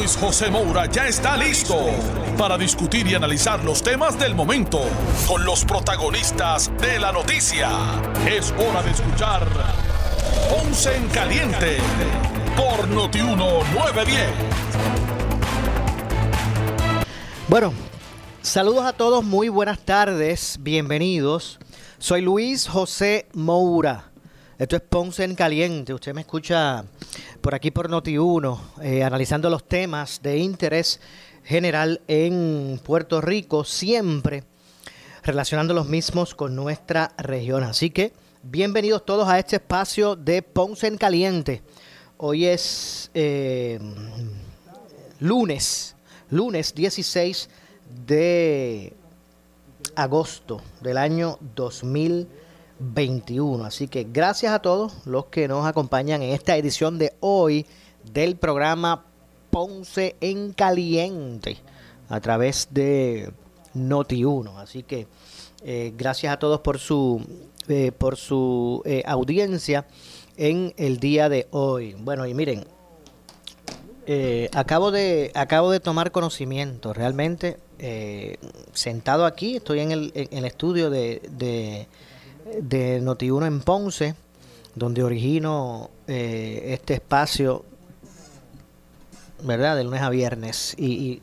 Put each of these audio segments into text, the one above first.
Luis José Moura ya está listo para discutir y analizar los temas del momento con los protagonistas de la noticia. Es hora de escuchar Ponce en Caliente por Notiuno 910. Bueno, saludos a todos, muy buenas tardes, bienvenidos. Soy Luis José Moura. Esto es Ponce en Caliente. Usted me escucha por aquí por Noti1, eh, analizando los temas de interés general en Puerto Rico, siempre relacionando los mismos con nuestra región. Así que bienvenidos todos a este espacio de Ponce en Caliente. Hoy es eh, lunes, lunes 16 de agosto del año 2021. Así que gracias a todos los que nos acompañan en esta edición de hoy del programa Ponce en Caliente a través de Noti1. Así que eh, gracias a todos por su, eh, por su eh, audiencia en el día de hoy. Bueno, y miren, acabo, de, acabo de tomar conocimiento realmente eh, sentado aquí, estoy en el, estudio de, de Noti1 en Ponce, donde origino eh, este espacio, ¿verdad? De lunes a viernes. Y, y,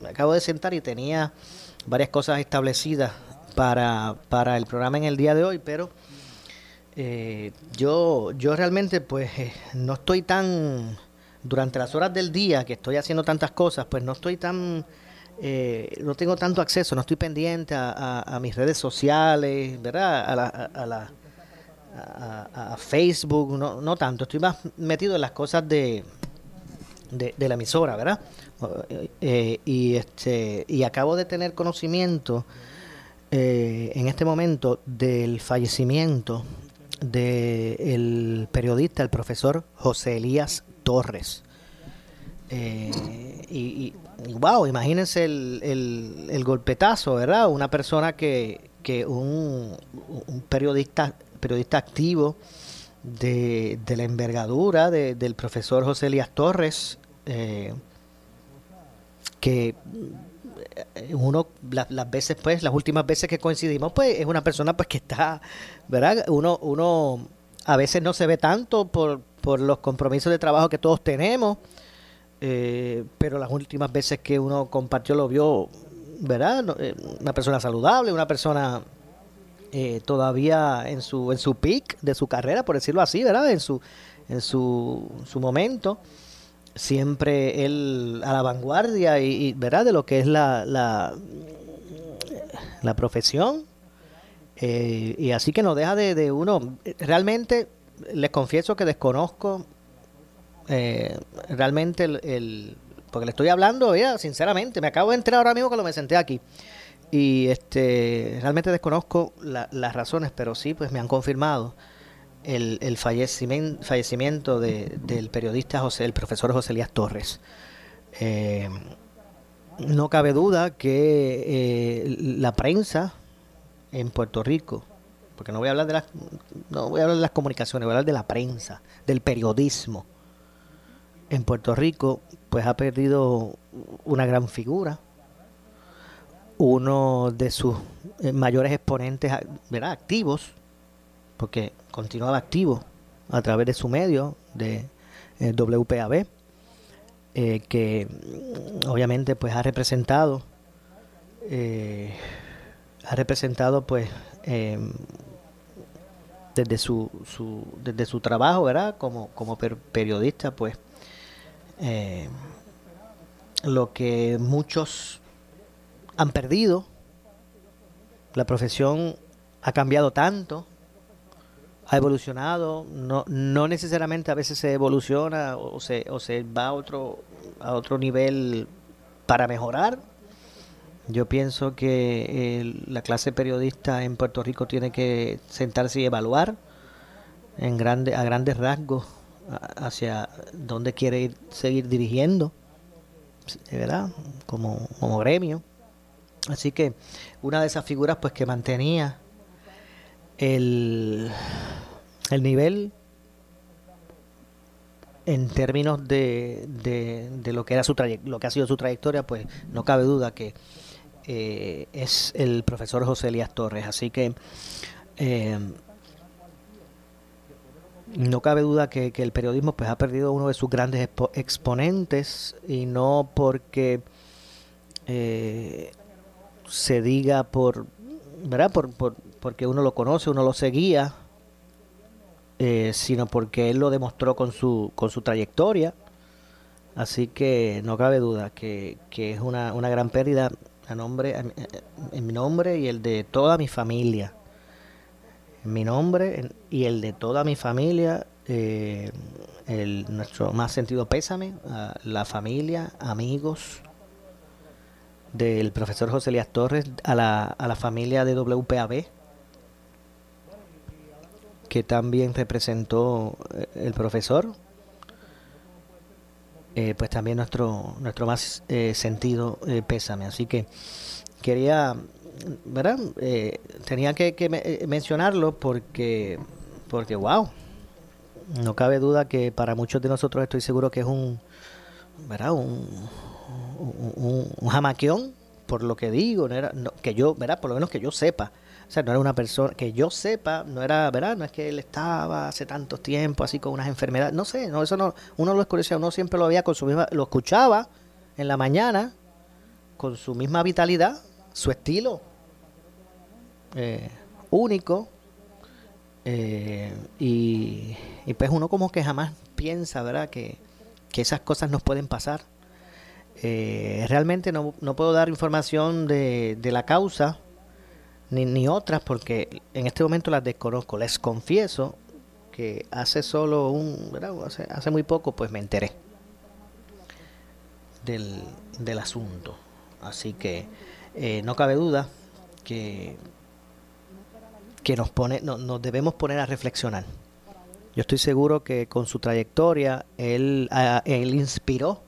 me acabo de sentar y tenía varias cosas establecidas para, para el programa en el día de hoy, pero eh, yo, yo realmente pues eh, no estoy tan, durante las horas del día que estoy haciendo tantas cosas, pues no estoy tan eh, no tengo tanto acceso, no estoy pendiente a, mis redes sociales, ¿verdad? A, la, a, la, a Facebook, no, no tanto, estoy más metido en las cosas de, de, la emisora, ¿verdad? Eh, y, este, y acabo de tener conocimiento eh, en este momento del fallecimiento del periodista, el profesor José Elías Torres. Eh, y, wow, imagínense el, el, golpetazo, ¿verdad? Una persona que, que un, periodista, periodista activo de, de la envergadura de, del profesor José Elías Torres, eh, que uno las, las veces pues las últimas veces que coincidimos pues es una persona pues que está verdad uno uno a veces no se ve tanto por, por los compromisos de trabajo que todos tenemos eh, pero las últimas veces que uno compartió lo vio, ¿verdad? Una persona saludable, una persona eh, todavía en su en su peak de su carrera, por decirlo así, ¿verdad? En su en su, su momento, siempre él a la vanguardia y, ¿verdad? De lo que es la la, la profesión. Eh, y así que no deja de, de uno, realmente les confieso que desconozco eh, realmente el, porque le estoy hablando ya sinceramente me acabo de enterar ahora mismo cuando me senté aquí. Y este realmente desconozco la, las razones pero sí pues me han confirmado el, el fallecimiento, fallecimiento de, del periodista José el profesor José Elías Torres. Eh, no cabe duda que eh, la prensa en Puerto Rico porque no voy a hablar de las no voy a hablar de las comunicaciones voy a hablar de la prensa del periodismo en Puerto Rico pues ha perdido una gran figura, uno de sus mayores exponentes ¿verdad? activos, porque continuaba activo a través de su medio, de eh, WPAB, eh, que obviamente pues ha representado, eh, ha representado pues desde su, desde su trabajo, ¿verdad? Como, como per periodista, pues eh, lo que muchos han perdido. La profesión ha cambiado tanto, ha evolucionado, no, no necesariamente a veces se evoluciona o se, o se va a otro, a otro nivel para mejorar. Yo pienso que la clase periodista en Puerto Rico tiene que sentarse y evaluar en grande, a grandes rasgos hacia dónde quiere ir, seguir dirigiendo, ¿verdad? Como, como gremio. Así que una de esas figuras pues que mantenía el, el nivel en términos de, de, lo que era su lo que ha sido su trayectoria, pues no cabe duda que eh, es el profesor José Elías Torres. Así que eh, no cabe duda que, el periodismo pues ha perdido uno de sus grandes exponentes y no porque eh, se diga por, ¿verdad? Por, por, porque uno lo conoce, uno lo seguía, eh, sino porque él lo demostró con su, con su trayectoria. Así que no cabe duda que, que es una, una gran pérdida a nombre, en mi nombre y el de toda mi familia mi nombre y el de toda mi familia, eh, el, nuestro más sentido pésame a la familia, amigos del profesor José Elías Torres, a la, a la familia de WPAB, que también representó eh, el profesor, eh, pues también nuestro, nuestro más sentido pésame. Así que quería ¿verdad? Eh, tenía que, eh, mencionarlo porque, porque, wow, no cabe duda que para muchos de nosotros estoy seguro que es un, ¿verdad? Un, un, jamaquión, por lo que digo, no era, que yo, ¿verdad? Por lo menos que yo sepa. O sea, no era una persona que yo sepa, no era, ¿verdad? No es que él estaba hace tantos tiempos así con unas enfermedades, no sé, no, eso no, uno lo escuchaba, uno siempre lo había con su misma, lo escuchaba en la mañana con su misma vitalidad, su estilo eh, único eh, y, pues uno como que jamás piensa, ¿verdad? Que, esas cosas nos pueden pasar. Eh, realmente no, no, puedo dar información de, de la causa ni, ni, otras porque en este momento las desconozco. Les confieso que hace solo un, Hace, hace muy poco pues me enteré del, del asunto. Así que no cabe duda que que nos pone, no, nos debemos poner a reflexionar. Yo estoy seguro que con su trayectoria él, él inspiró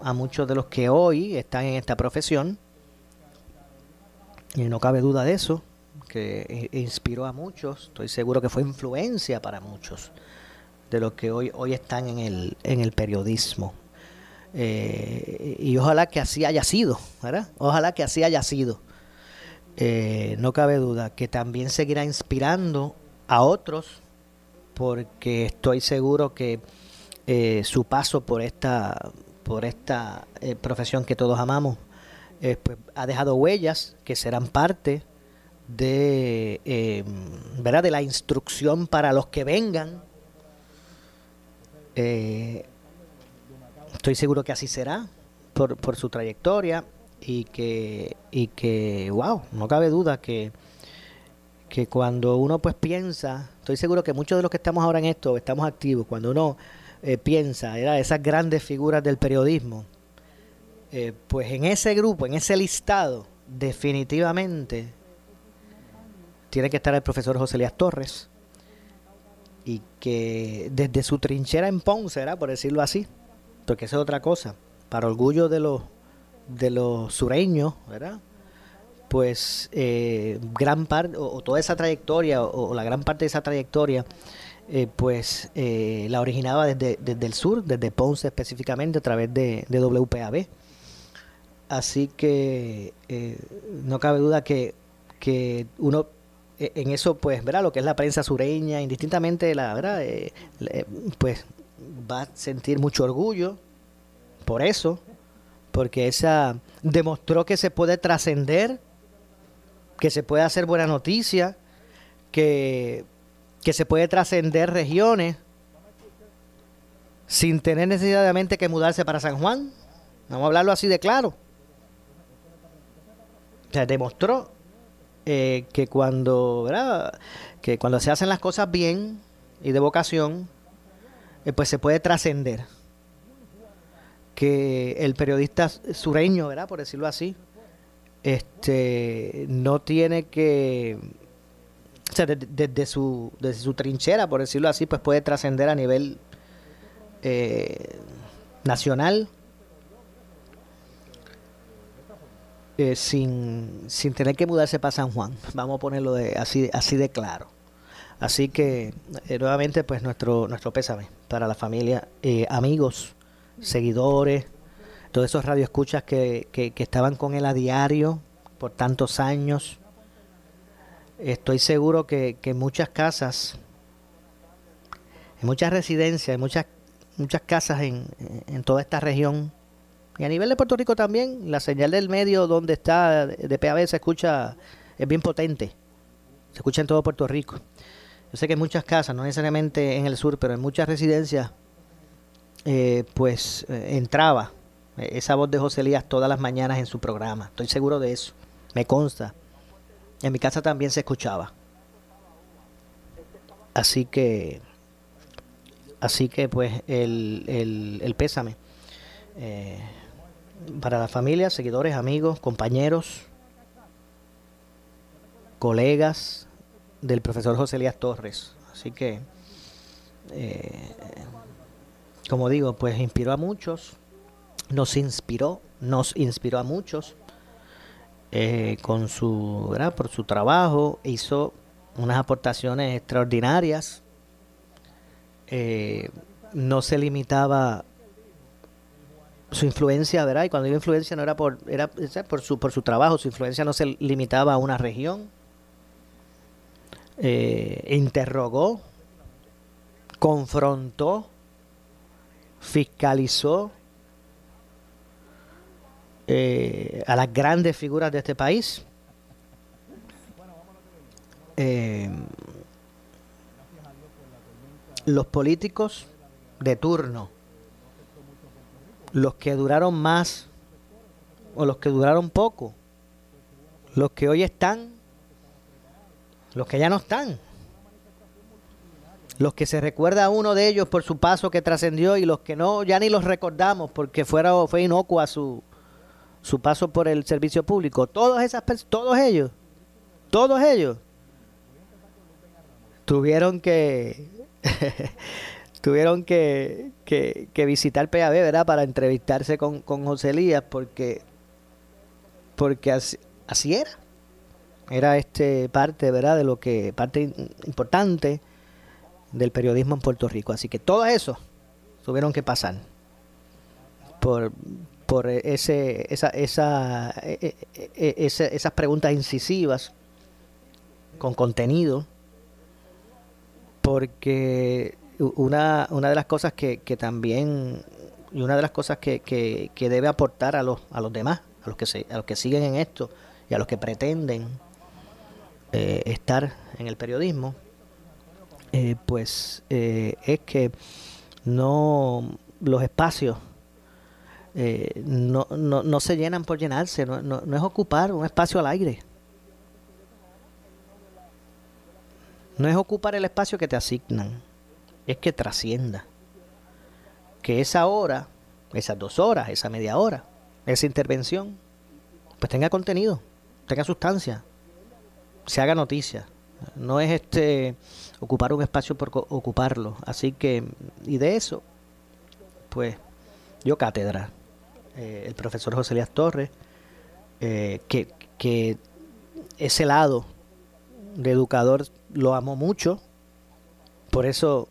a muchos de los que hoy están en esta profesión. Y no cabe duda de eso, que inspiró a muchos. Estoy seguro que fue influencia para muchos de los que hoy, hoy están en el, en el periodismo. Eh, y ojalá que así haya sido, ¿verdad? Ojalá que así haya sido. Eh, no cabe duda que también seguirá inspirando a otros porque estoy seguro que eh, su paso por esta por esta profesión que todos amamos pues, ha dejado huellas que serán parte de ¿verdad? de la instrucción para los que vengan estoy seguro que así será por, por su trayectoria y que, y que wow, no cabe duda que, que cuando uno pues piensa, estoy seguro que muchos de los que estamos ahora en esto, estamos activos, cuando uno eh, piensa, era esas grandes figuras del periodismo, eh, pues en ese grupo, en ese listado, definitivamente tiene que estar el profesor José Elías Torres y que desde su trinchera en Ponce, por decirlo así, porque eso es otra cosa, para orgullo de los de los sureños, ¿verdad? Pues eh, gran parte, o, toda esa trayectoria, o, la gran parte de esa trayectoria, eh, pues eh, la originaba desde, desde, el sur, desde Ponce específicamente, a través de, de WPAB. Así que no cabe duda que, que uno e, en eso, pues, ¿verdad? Lo que es la prensa sureña, indistintamente, la verdad, pues va a sentir mucho orgullo por eso, porque esa demostró que se puede trascender, que se puede hacer buena noticia, que, que se puede trascender regiones sin tener necesariamente que mudarse para San Juan. Vamos a hablarlo así de claro. O sea, demostró eh, que cuando, ¿verdad? que cuando se hacen las cosas bien y de vocación, eh, pues se puede trascender que el periodista sureño, ¿verdad? Por decirlo así, este, no tiene que, o sea, desde, su, desde su trinchera, por decirlo así, pues puede trascender a nivel eh, nacional eh, sin, sin tener que mudarse para San Juan. Vamos a ponerlo de, así, así de claro. Así que eh, nuevamente pues nuestro, nuestro pésame para la familia, amigos, seguidores, todos esos radioescuchas que, que, estaban con él a diario por tantos años. Estoy seguro que, que en muchas casas, en muchas residencias, en muchas, muchas casas en, en, toda esta región, y a nivel de Puerto Rico también, la señal del medio donde está de PAB se escucha, es bien potente. Se escucha en todo Puerto Rico. Yo sé que en muchas casas, no necesariamente en el sur, pero en muchas residencias, eh, pues eh, entraba esa voz de José Elías todas las mañanas en su programa. Estoy seguro de eso. Me consta. En mi casa también se escuchaba. Así que, así que pues el, el, el pésame eh, para la familia, seguidores, amigos, compañeros, colegas del profesor José Elías Torres. Así que, eh, como digo, pues inspiró a muchos, nos inspiró, nos inspiró a muchos eh, con su, ¿verdad? por su trabajo, hizo unas aportaciones extraordinarias. Eh, no se limitaba su influencia, ¿verdad? Y cuando digo influencia no era por era por su por su trabajo, su influencia no se limitaba a una región. Eh, interrogó, confrontó, fiscalizó eh, a las grandes figuras de este país. Eh, los políticos de turno, los que duraron más o los que duraron poco, los que hoy están, los que ya no están, los que se recuerda a uno de ellos por su paso que trascendió y los que no, ya ni los recordamos porque fuera, fue inocua su, su paso por el servicio público, todos esas todos ellos, todos ellos tuvieron que tuvieron que, que, visitar PAB, ¿verdad? Para entrevistarse con, con José Elías porque porque así, así, era. Era este parte, ¿verdad? De lo que parte importante del periodismo en Puerto Rico. Así que todo eso tuvieron que pasar por por ese, esa, esa, e, e, e, esas preguntas incisivas con contenido, porque una, una de las cosas que, que también, y una de las cosas que, que, que, debe aportar a los, a los demás, a los, que se, a los que siguen en esto y a los que pretenden eh, estar en el periodismo, eh, pues eh, es que no los espacios no, no, no, se llenan por llenarse, no, no, es ocupar un espacio al aire. No es ocupar el espacio que te asignan, es que trascienda. Que esa hora, esas dos horas, esa media hora, esa intervención, pues tenga contenido, tenga sustancia, se haga noticia. No es este ocupar un espacio por ocuparlo. Así que, y de eso, pues, yo cátedra. Eh, el profesor José Elías Torres, eh, que, que ese lado de educador lo amo mucho, por eso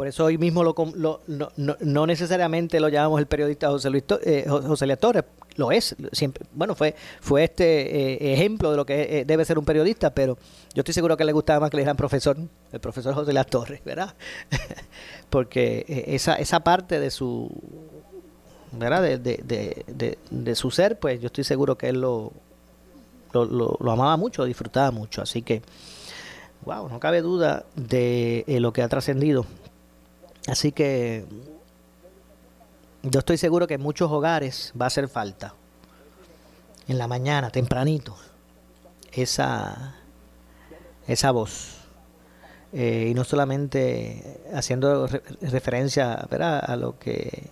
por eso hoy mismo lo, no, no, necesariamente lo llamamos el periodista José, Luis, eh, José Torres, lo es, siempre, bueno, fue, fue este ejemplo de lo que debe ser un periodista, pero yo estoy seguro que le gustaba más que le dijeran profesor, el profesor José Elías Torres, ¿verdad? Porque esa, esa parte de su ¿verdad? De, de, de, su ser, pues yo estoy seguro que él lo, lo, lo, amaba mucho, disfrutaba mucho. Así que, wow, no cabe duda de eh, lo que ha trascendido. Así que yo estoy seguro que en muchos hogares va a hacer falta. En la mañana, tempranito, esa, esa voz. Eh, y no solamente haciendo referencia ¿verdad? a lo que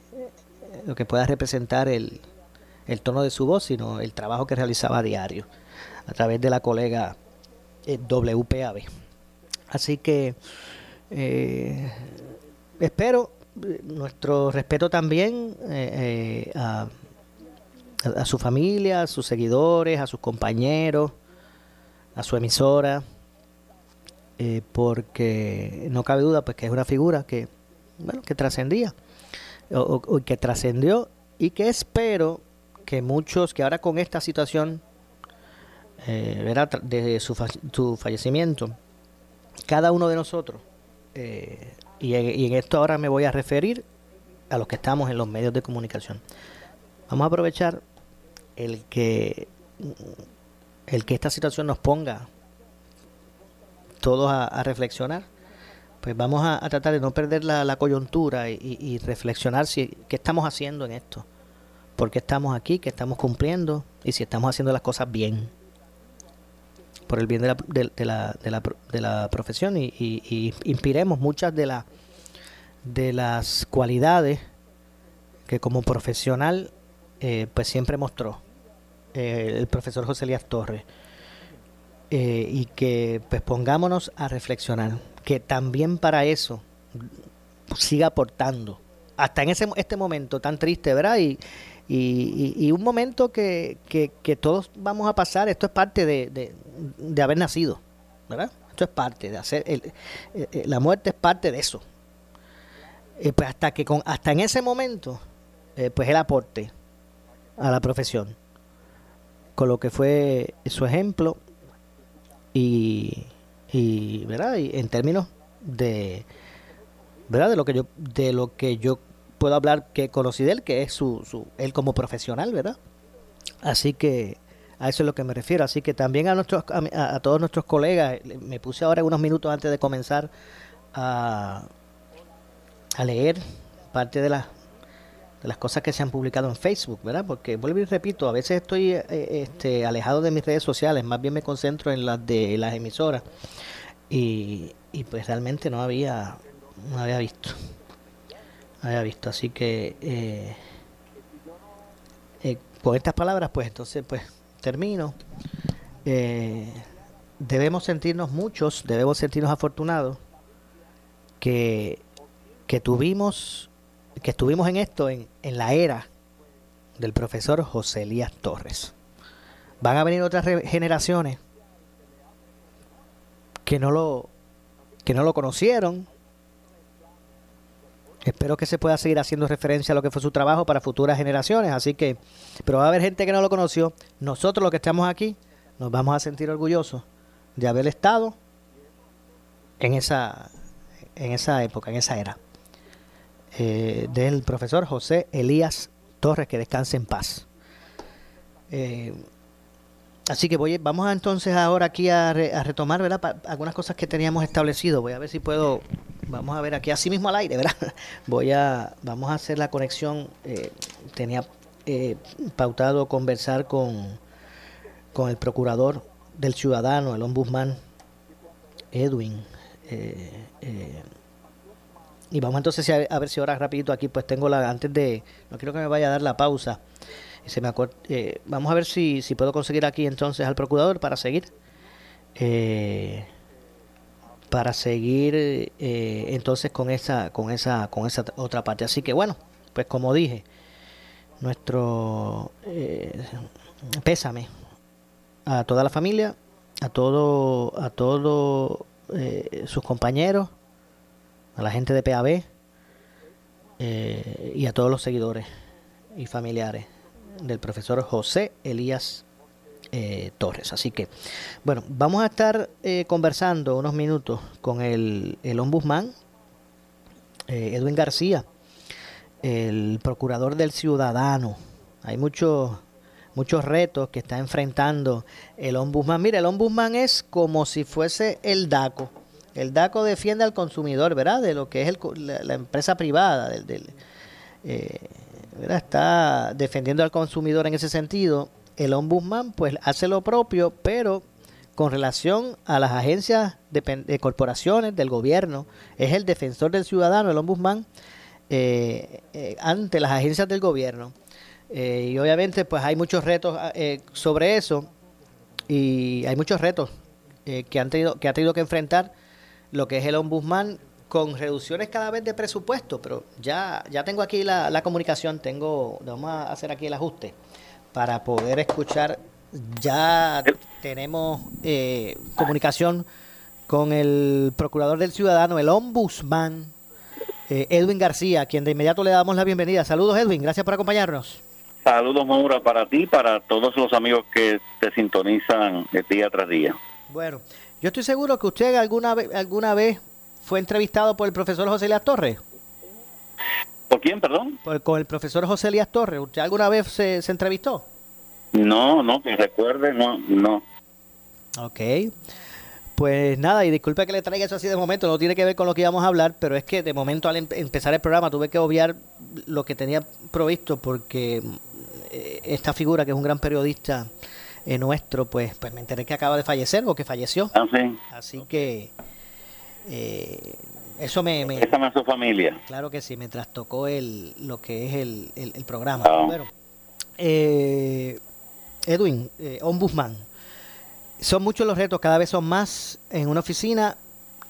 lo que pueda representar el, el tono de su voz, sino el trabajo que realizaba a diario a través de la colega eh, WPAB. Así que eh, espero nuestro respeto también a, a, su familia, a sus seguidores, a sus compañeros, a su emisora, porque no cabe duda pues que es una figura que bueno que trascendía o que trascendió y que espero que muchos, que ahora con esta situación eh, de su, fallecimiento, cada uno de nosotros, y, en esto ahora me voy a referir a los que estamos en los medios de comunicación, vamos a aprovechar el que el que esta situación nos ponga todos a, reflexionar, pues vamos a, tratar de no perder la, coyuntura y, y, reflexionar si qué estamos haciendo en esto por qué estamos aquí, qué estamos cumpliendo y si estamos haciendo las cosas bien por el bien de la, de, la, de la, de la profesión y, inspiremos muchas de, la, de las cualidades que como profesional eh, pues siempre mostró eh, el profesor José Elías Torres eh, y que pues pongámonos a reflexionar que también para eso siga aportando hasta en ese este momento tan triste, ¿verdad? Y, y, un momento que, que, todos vamos a pasar, esto es parte de, de, haber nacido, ¿verdad? Esto es parte de hacer, el, eh, eh, la muerte es parte de eso. Eh, pues hasta que con, hasta en ese momento, pues el aporte a la profesión, con lo que fue su ejemplo y, y ¿verdad? Y en términos de, ¿verdad? De lo que yo, de lo que yo puedo hablar que conocí de él, que es su, su, él como profesional, ¿verdad? Así que a eso es lo que me refiero. Así que también a, nuestros, a, todos nuestros colegas, me puse ahora unos minutos antes de comenzar a, a leer parte de las de las cosas que se han publicado en Facebook, ¿verdad? Porque vuelvo y repito, a veces estoy eh, este, alejado de mis redes sociales, más bien me concentro en las de las emisoras y, y pues realmente no había no había visto había visto. Así que eh, eh, con estas palabras, pues entonces, pues termino. Eh, debemos sentirnos muchos, debemos sentirnos afortunados que, que tuvimos, que estuvimos en esto en, en la era del profesor José Elías Torres. Van a venir otras generaciones que no lo que no lo conocieron, Espero que se pueda seguir haciendo referencia a lo que fue su trabajo para futuras generaciones. Así que, pero va a haber gente que no lo conoció. Nosotros los que estamos aquí nos vamos a sentir orgullosos de haber estado en esa, en esa época, en esa era. Eh, del profesor José Elías Torres, que descanse en paz. Eh, así que voy, vamos a entonces ahora aquí a, retomar algunas cosas que teníamos establecido. Voy a ver si puedo vamos a ver aquí así mismo al aire, ¿verdad? Voy a, vamos a hacer la conexión. Eh, tenía eh, pautado conversar con, con el procurador del ciudadano, el ombudsman Edwin. Eh, y vamos entonces a, ver si ahora rapidito aquí pues tengo la antes de no quiero que me vaya a dar la pausa se me vamos a ver si, si puedo conseguir aquí entonces al procurador para seguir eh, para seguir eh, entonces con esa con esa con esa otra parte. Así que bueno pues como dije nuestro eh, pésame a toda la familia a todo a todos eh, sus compañeros a la gente de PAB y a todos los seguidores y familiares del profesor José Elías eh, Torres. Así que, bueno, vamos a estar eh, conversando unos minutos con el, el ombudsman eh, Edwin García, el procurador del ciudadano. Hay muchos muchos retos que está enfrentando el ombudsman. Mira, el ombudsman es como si fuese el DACO. El DACO defiende al consumidor, ¿verdad? De lo que es la, empresa privada. Del, Está defendiendo al consumidor en ese sentido el ombudsman pues hace lo propio, pero con relación a las agencias de, corporaciones del gobierno, es el defensor del ciudadano, el ombudsman, ante las agencias del gobierno. y obviamente pues hay muchos retos sobre eso y hay muchos retos que, han tenido, que ha tenido que enfrentar lo que es el ombudsman con reducciones cada vez de presupuesto, pero ya, ya tengo aquí la, la comunicación, tengo, vamos a hacer aquí el ajuste para poder escuchar. Ya tenemos eh, comunicación con el procurador del ciudadano, el ombudsman, eh, Edwin García, a quien de inmediato le damos la bienvenida. Saludos Edwin, gracias por acompañarnos. Saludos Maura para ti, para todos los amigos que te sintonizan día tras día. Bueno, yo estoy seguro que usted alguna vez, alguna vez fue entrevistado por el profesor José Elías Torres. ¿Por quién, perdón? con el profesor José Elías Torres. ¿Usted alguna vez se, entrevistó? No, no, que recuerde, no, no. Ok. Pues nada, y disculpe que le traiga eso así de momento, no tiene que ver con lo que íbamos a hablar, pero es que de momento al em-, empezar el programa tuve que obviar lo que tenía provisto porque eh, esta figura, que es un gran periodista eh, nuestro, pues, pues me enteré que acaba de fallecer o que falleció. Ah, sí. Así que eh, eso me, me... a su familia. Claro que sí, me trastocó el, lo que es el, el, programa. Ah. eh, Edwin, eh, ombudsman, son muchos los retos, cada vez son más en una oficina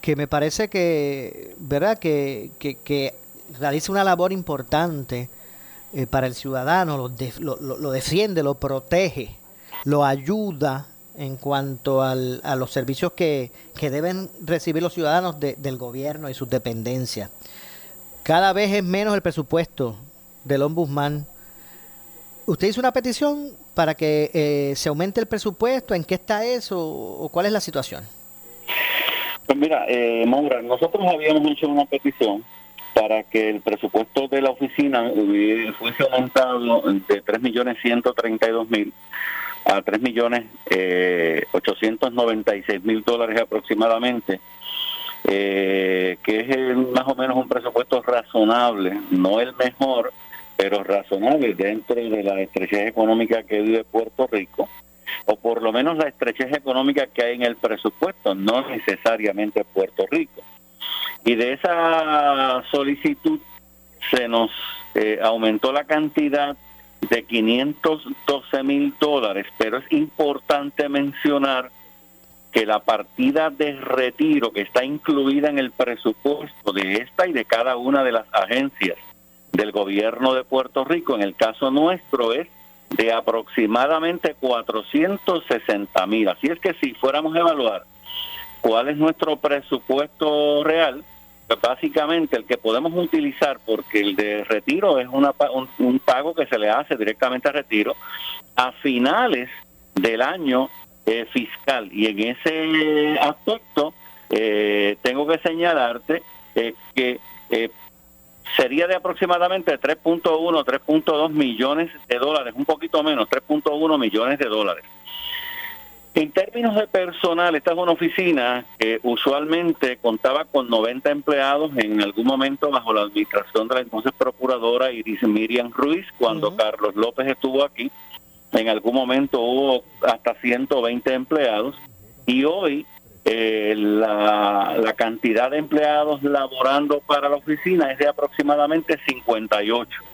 que me parece que, ¿verdad? Que, que, realiza una labor importante eh, para el ciudadano, lo, lo, lo, defiende, lo protege, lo ayuda en cuanto al, a los servicios que, deben recibir los ciudadanos del gobierno y sus dependencias. Cada vez es menos el presupuesto del ombudsman. ¿Usted hizo una petición para que eh, se aumente el presupuesto? ¿En qué está eso o cuál es la situación? Pues mira, eh, Maura, nosotros habíamos hecho una petición para que el presupuesto de la oficina fuese aumentado de 3.132.000 a 3 millones eh, 896 mil dólares aproximadamente, eh, que es más o menos un presupuesto razonable, no el mejor, pero razonable dentro de la estrechez económica que vive Puerto Rico, o por lo menos la estrechez económica que hay en el presupuesto, no necesariamente Puerto Rico. Y de esa solicitud se nos eh, aumentó la cantidad de 512 mil dólares, pero es importante mencionar que la partida de retiro que está incluida en el presupuesto de esta y de cada una de las agencias del gobierno de Puerto Rico, en el caso nuestro, es de aproximadamente 460 mil. Así es que si fuéramos a evaluar cuál es nuestro presupuesto real, básicamente el que podemos utilizar, porque el de retiro es una, un, pago que se le hace directamente a retiro, a finales del año eh, fiscal. Y en ese aspecto eh, tengo que señalarte eh, que sería de aproximadamente 3.1, 3.2 millones de dólares, un poquito menos, 3.1 millones de dólares. En términos de personal, esta es una oficina que usualmente contaba con 90 empleados en algún momento bajo la administración de la entonces procuradora Iris Miriam Ruiz, cuando Carlos López estuvo aquí. En algún momento hubo hasta 120 empleados y hoy eh, la, la cantidad de empleados laborando para la oficina es de aproximadamente 58.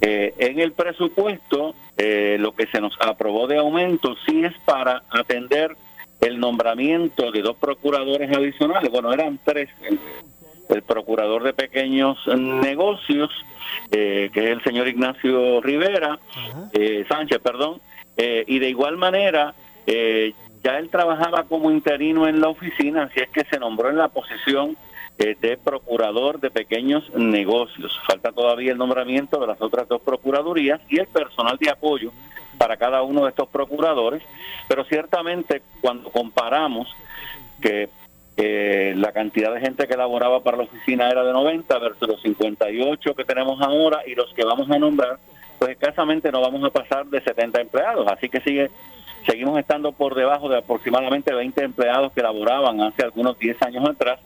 Eh, en el presupuesto, eh, lo que se nos aprobó de aumento sí es para atender el nombramiento de dos procuradores adicionales. Bueno, eran tres. El, procurador de pequeños negocios, eh, que es el señor Ignacio Rivera, Sánchez, perdón, y de igual manera, ya él trabajaba como interino en la oficina, así es que se nombró en la posición eh, de procurador de pequeños negocios. Falta todavía el nombramiento de las otras dos procuradurías y el personal de apoyo para cada uno de estos procuradores, pero ciertamente cuando comparamos que la cantidad de gente que laboraba para la oficina era de 90 versus los 58 que tenemos ahora y los que vamos a nombrar, pues escasamente no vamos a pasar de 70 empleados, así que sigue seguimos estando por debajo de aproximadamente 20 empleados que laboraban hace algunos 10 años atrás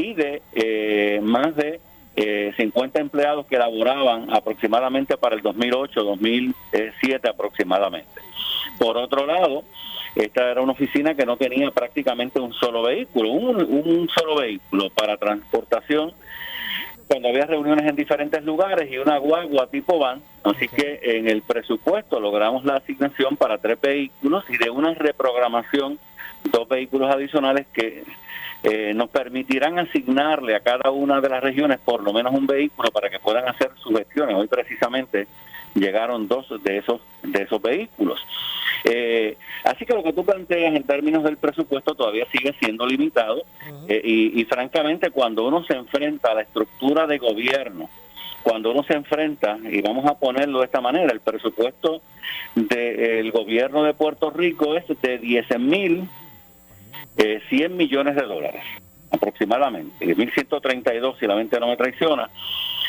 y de eh, más de eh, 50 empleados que laboraban aproximadamente para el 2008-2007 aproximadamente. Por otro lado, esta era una oficina que no tenía prácticamente un solo vehículo, un, un solo vehículo para transportación cuando había reuniones en diferentes lugares y una guagua tipo van. Así que en el presupuesto logramos la asignación para tres vehículos y de una reprogramación dos vehículos adicionales que eh, nos permitirán asignarle a cada una de las regiones por lo menos un vehículo para que puedan hacer sus gestiones. Hoy precisamente llegaron dos de esos de esos vehículos. Eh, así que lo que tú planteas en términos del presupuesto todavía sigue siendo limitado eh, y, francamente cuando uno se enfrenta a la estructura de gobierno, cuando uno se enfrenta, y vamos a ponerlo de esta manera, el presupuesto del gobierno de Puerto Rico es de 10 mil 100 millones de dólares aproximadamente, 1.132 si la mente no me traiciona,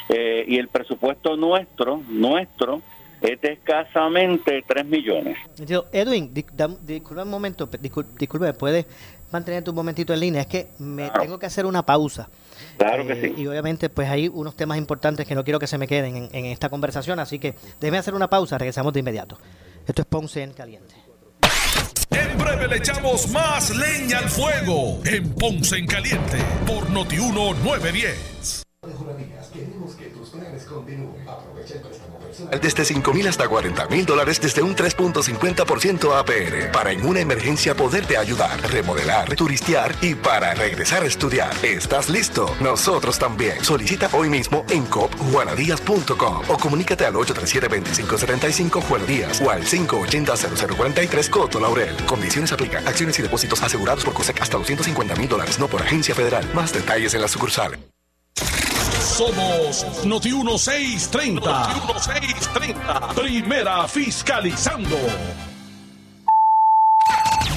eh, y el presupuesto nuestro, nuestro, es de escasamente 3 millones. Edwin, disculpe un momento, disculpe, ¿puedes mantener un momentito en línea? Es que me tengo que hacer una pausa. Claro que eh, sí. Y obviamente pues hay unos temas importantes que no quiero que se me queden en, en esta conversación, así que déjeme hacer una pausa, regresamos de inmediato. Esto es Ponce en Caliente. En breve le echamos más leña al fuego en Ponce en Caliente por Notiuno 910. Queremos que tus planes continúen. Aprovecha el préstamo desde 5 mil hasta 40 mil dólares desde un 3.50% APR. Para en una emergencia poderte ayudar, remodelar, turistear y para regresar a estudiar. ¿Estás listo? Nosotros también. Solicita hoy mismo en copjuanadías.com o comunícate al 837-2575 Juan Díaz o al 580-0043 Coto Laurel. Condiciones aplican. Acciones y depósitos asegurados por COSEC hasta 250 mil dólares, no por agencia federal. Más detalles en la sucursal. Somos Noti 1630. Noti 1630. Primera fiscalizando.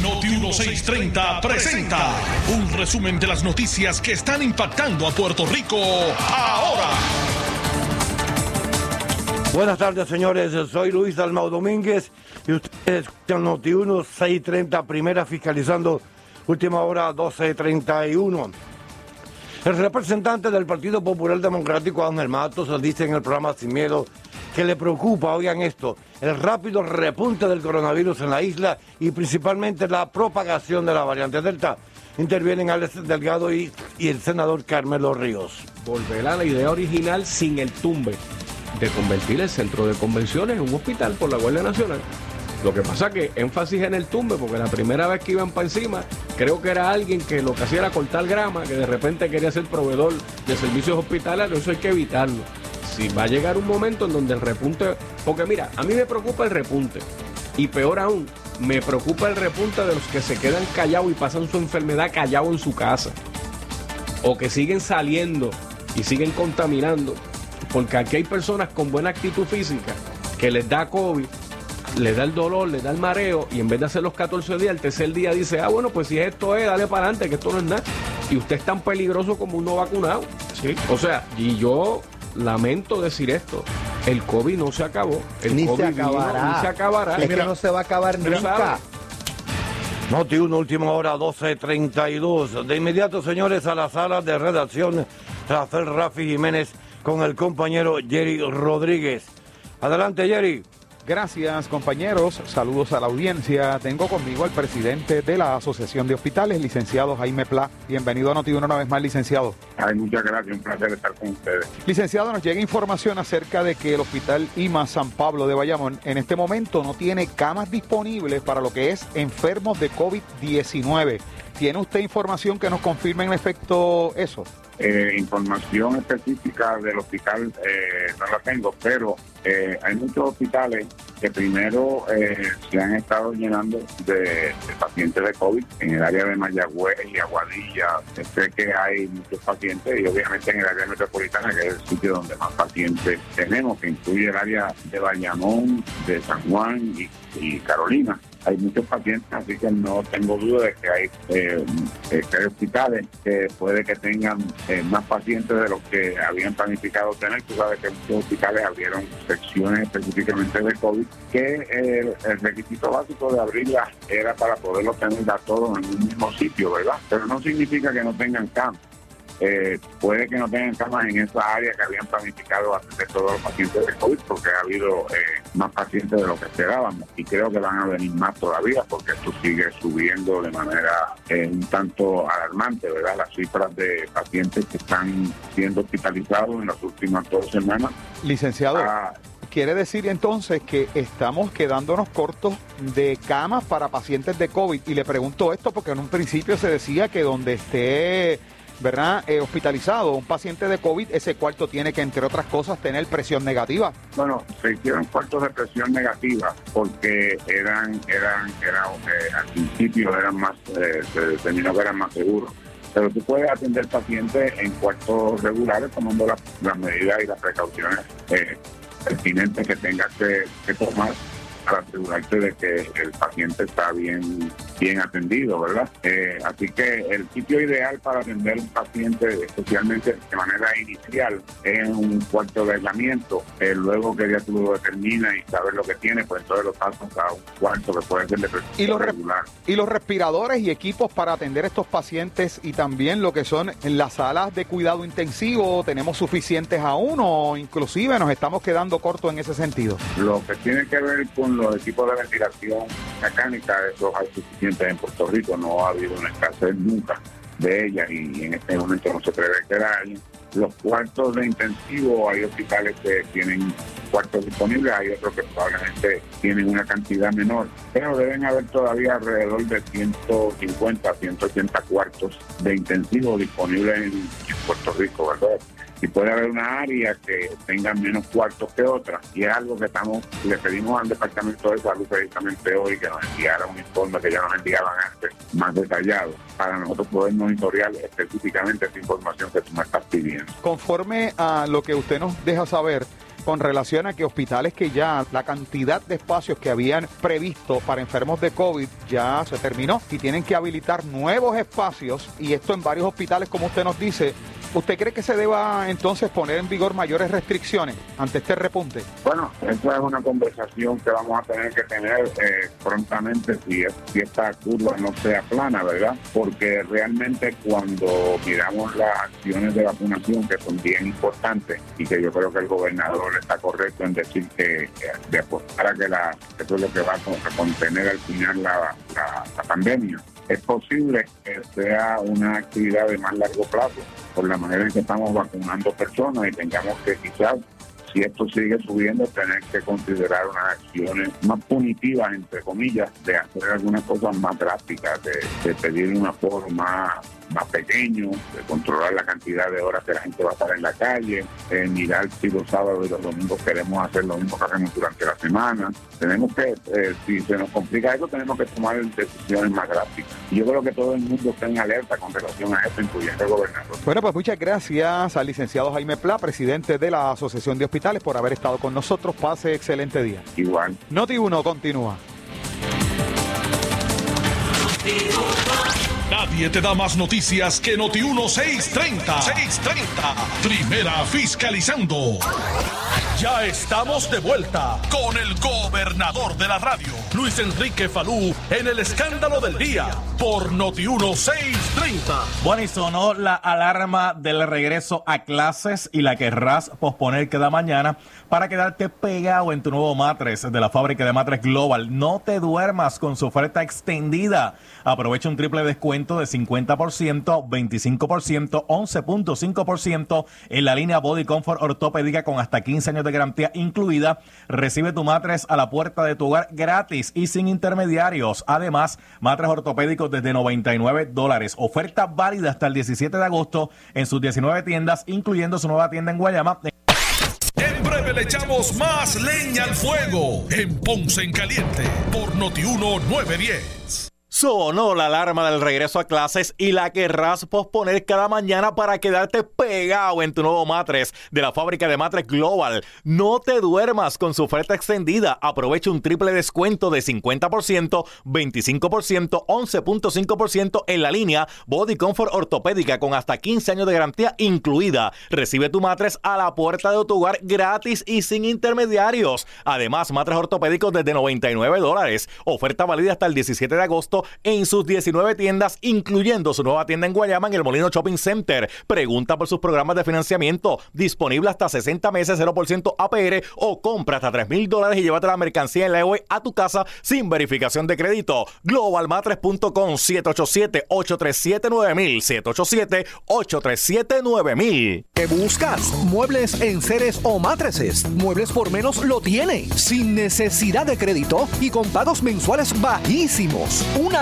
Noti 1630 presenta un resumen de las noticias que están impactando a Puerto Rico ahora. Buenas tardes, señores. Soy Luis Dalmau Domínguez y ustedes escuchan Noti 1630 Primera fiscalizando. Última hora 1231. El representante del Partido Popular Democrático, Ángel Matos, dice en el programa Sin Miedo que le preocupa, oigan esto, el rápido repunte del coronavirus en la isla y principalmente la propagación de la variante Delta. Intervienen Alex Delgado y, y el senador Carmelo Ríos. Volver a la idea original sin el tumbe de convertir el centro de convenciones en un hospital por la Guardia Nacional. Lo que pasa que énfasis en el tumbe, porque la primera vez que iban para encima, creo que era alguien que lo que hacía era cortar grama, que de repente quería ser proveedor de servicios hospitalarios, eso hay que evitarlo. Si va a llegar un momento en donde el repunte, porque mira, a mí me preocupa el repunte, y peor aún, me preocupa el repunte de los que se quedan callados y pasan su enfermedad callado en su casa, o que siguen saliendo y siguen contaminando, porque aquí hay personas con buena actitud física que les da COVID le da el dolor, le da el mareo y en vez de hacer los 14 días, el tercer día dice, ah, bueno, pues si esto es, dale para adelante, que esto no es nada. Y usted es tan peligroso como uno vacunado. ¿sí? O sea, y yo lamento decir esto, el COVID no se acabó. El ni COVID se acabará. ni se acabará. Es que no se va a acabar nunca. Noti 1, última hora, 12.32. De inmediato, señores, a la sala de redacción, Rafael Rafi Jiménez con el compañero Jerry Rodríguez. Adelante, Jerry. Gracias compañeros, saludos a la audiencia. Tengo conmigo al presidente de la Asociación de Hospitales, licenciado Jaime Pla. Bienvenido a Noti una vez más, licenciado. Ay, muchas gracias, un placer estar con ustedes. Licenciado, nos llega información acerca de que el Hospital IMA San Pablo de Bayamón en este momento no tiene camas disponibles para lo que es enfermos de COVID-19. ¿Tiene usted información que nos confirme en efecto eso? Eh, información específica del hospital eh, no la tengo, pero eh, hay muchos hospitales que primero se han estado llenando de, pacientes de COVID en el área de Mayagüez y Aguadilla. Sé que hay muchos pacientes y obviamente en el área metropolitana, que es el sitio donde más pacientes tenemos, que incluye el área de Bayamón, de San Juan y Carolina hay muchos pacientes, así que no tengo duda de que hay, eh, eh hospitales que puede que tengan eh, más pacientes de los que habían planificado tener. Tú sabes que muchos hospitales abrieron secciones específicamente de COVID, que el, requisito básico de abrirlas era para poderlos tener a todos en un mismo sitio, ¿verdad? Pero no significa que no tengan campos. eh, puede que no tengan camas en esa área que habían planificado atender todos los pacientes de COVID porque ha habido eh, más pacientes de lo que esperábamos y creo que van a venir más todavía porque esto sigue subiendo de manera eh, un tanto alarmante, ¿verdad? Las cifras de pacientes que están siendo hospitalizados en las últimas dos semanas. Licenciado. Ah, Quiere decir entonces que estamos quedándonos cortos de camas para pacientes de COVID. Y le pregunto esto porque en un principio se decía que donde esté ¿verdad? Eh, hospitalizado un paciente de COVID, ese cuarto tiene que, entre otras cosas, tener presión negativa. Bueno, se hicieron cuartos de presión negativa porque eran, eran, eran eh, al principio eran más, eh, se determinó que eran más seguros. Pero tú puedes atender pacientes en cuartos regulares tomando las, medidas y las precauciones eh, pertinentes que tengas que, que tomar para asegurarte de que el paciente está bien bien atendido, ¿verdad? Eh, así que el sitio ideal para atender un paciente, especialmente de manera inicial, es un cuarto de aislamiento. Eh, luego que ya tú lo determinas y sabes lo que tiene, pues entonces lo pasas a un cuarto que puede ser de ¿Y los, re- regular. y los respiradores y equipos para atender estos pacientes y también lo que son en las salas de cuidado intensivo, ¿tenemos suficientes aún o inclusive nos estamos quedando cortos en ese sentido? Lo que tiene que ver con los equipos de ventilación mecánica, eso hay suficientes en Puerto Rico, no ha habido una escasez nunca de ellas y en este momento no se prevé que la haya. Los cuartos de intensivo, hay hospitales que tienen cuartos disponibles, hay otros que probablemente tienen una cantidad menor, pero deben haber todavía alrededor de 150, 180 cuartos de intensivo disponibles en Puerto Rico, ¿verdad? Y puede haber una área que tenga menos cuartos que otra y es algo que estamos le pedimos al departamento de salud precisamente hoy que nos enviara un informe que ya nos enviaban antes más detallado para nosotros poder monitorear específicamente esta información que tú me estás pidiendo. Conforme a lo que usted nos deja saber con relación a que hospitales que ya la cantidad de espacios que habían previsto para enfermos de COVID ya se terminó y tienen que habilitar nuevos espacios y esto en varios hospitales como usted nos dice, ¿usted cree que se deba entonces poner en vigor mayores restricciones ante este repunte? Bueno, esa es una conversación que vamos a tener que tener eh, prontamente si, es- si esta curva no sea plana, ¿verdad? Porque realmente cuando miramos las acciones de vacunación que son bien importantes y que yo creo que el gobernador está correcto en decir que, que de apostar a que la, eso es lo que va a con- a contener al final la pandemia. Es posible que sea una actividad de más largo plazo por la manera en que estamos vacunando personas y tengamos que quizás si esto sigue subiendo, tener que considerar unas acciones más punitivas, entre comillas, de hacer algunas cosas más drásticas, de, de pedir un aforo más, pequeño, de controlar la cantidad de horas que la gente va a estar en la calle, eh, mirar si los sábados y los domingos queremos hacer lo mismo que hacemos durante la semana. Tenemos que, eh, si se nos complica eso, tenemos que tomar decisiones más drásticas. Y yo creo que todo el mundo está en alerta con relación a esto, incluyendo el gobernador. Bueno, pues muchas gracias al licenciado Jaime Pla, presidente de la Asociación de Hospitales, por haber estado con nosotros. Pase excelente día. Igual. Noti 1 continúa. Nadie te da más noticias que Noti 1630. 630. Primera fiscalizando. Ya estamos de vuelta con el gobernador de la radio, Luis Enrique Falú, en el escándalo del día por Noti 1630. Bueno, y sonó la alarma del regreso a clases y la querrás posponer cada mañana para quedarte pegado en tu nuevo matres de la fábrica de matres Global. No te duermas con su oferta extendida. Aprovecha un triple descuento de 50%, 25%, 11.5% en la línea Body Comfort ortopédica con hasta 15 años de garantía incluida. Recibe tu matres a la puerta de tu hogar gratis y sin intermediarios. Además, matres ortopédicos desde 99 dólares. Oferta válida hasta el 17 de agosto en sus 19 tiendas, incluyendo su nueva tienda en Guayama. En breve le echamos más leña al fuego en Ponce en Caliente por Noti 910. Sonó la alarma del regreso a clases y la querrás posponer cada mañana para quedarte pegado en tu nuevo matres de la fábrica de matres Global. No te duermas con su oferta extendida. Aprovecha un triple descuento de 50%, 25%, 11.5% en la línea Body Comfort ortopédica con hasta 15 años de garantía incluida. Recibe tu matres a la puerta de tu hogar gratis y sin intermediarios. Además, matres ortopédicos desde 99 dólares. Oferta válida hasta el 17 de agosto en sus 19 tiendas, incluyendo su nueva tienda en Guayama en el Molino Shopping Center. Pregunta por sus programas de financiamiento, disponible hasta 60 meses, 0% APR o compra hasta 3 mil dólares y llévate la mercancía en la web a tu casa sin verificación de crédito. Globalmatres.com 787-837-9000 787-837-9000 ¿Qué buscas? Muebles en seres o matrices. Muebles por menos lo tiene, sin necesidad de crédito y con pagos mensuales bajísimos. Una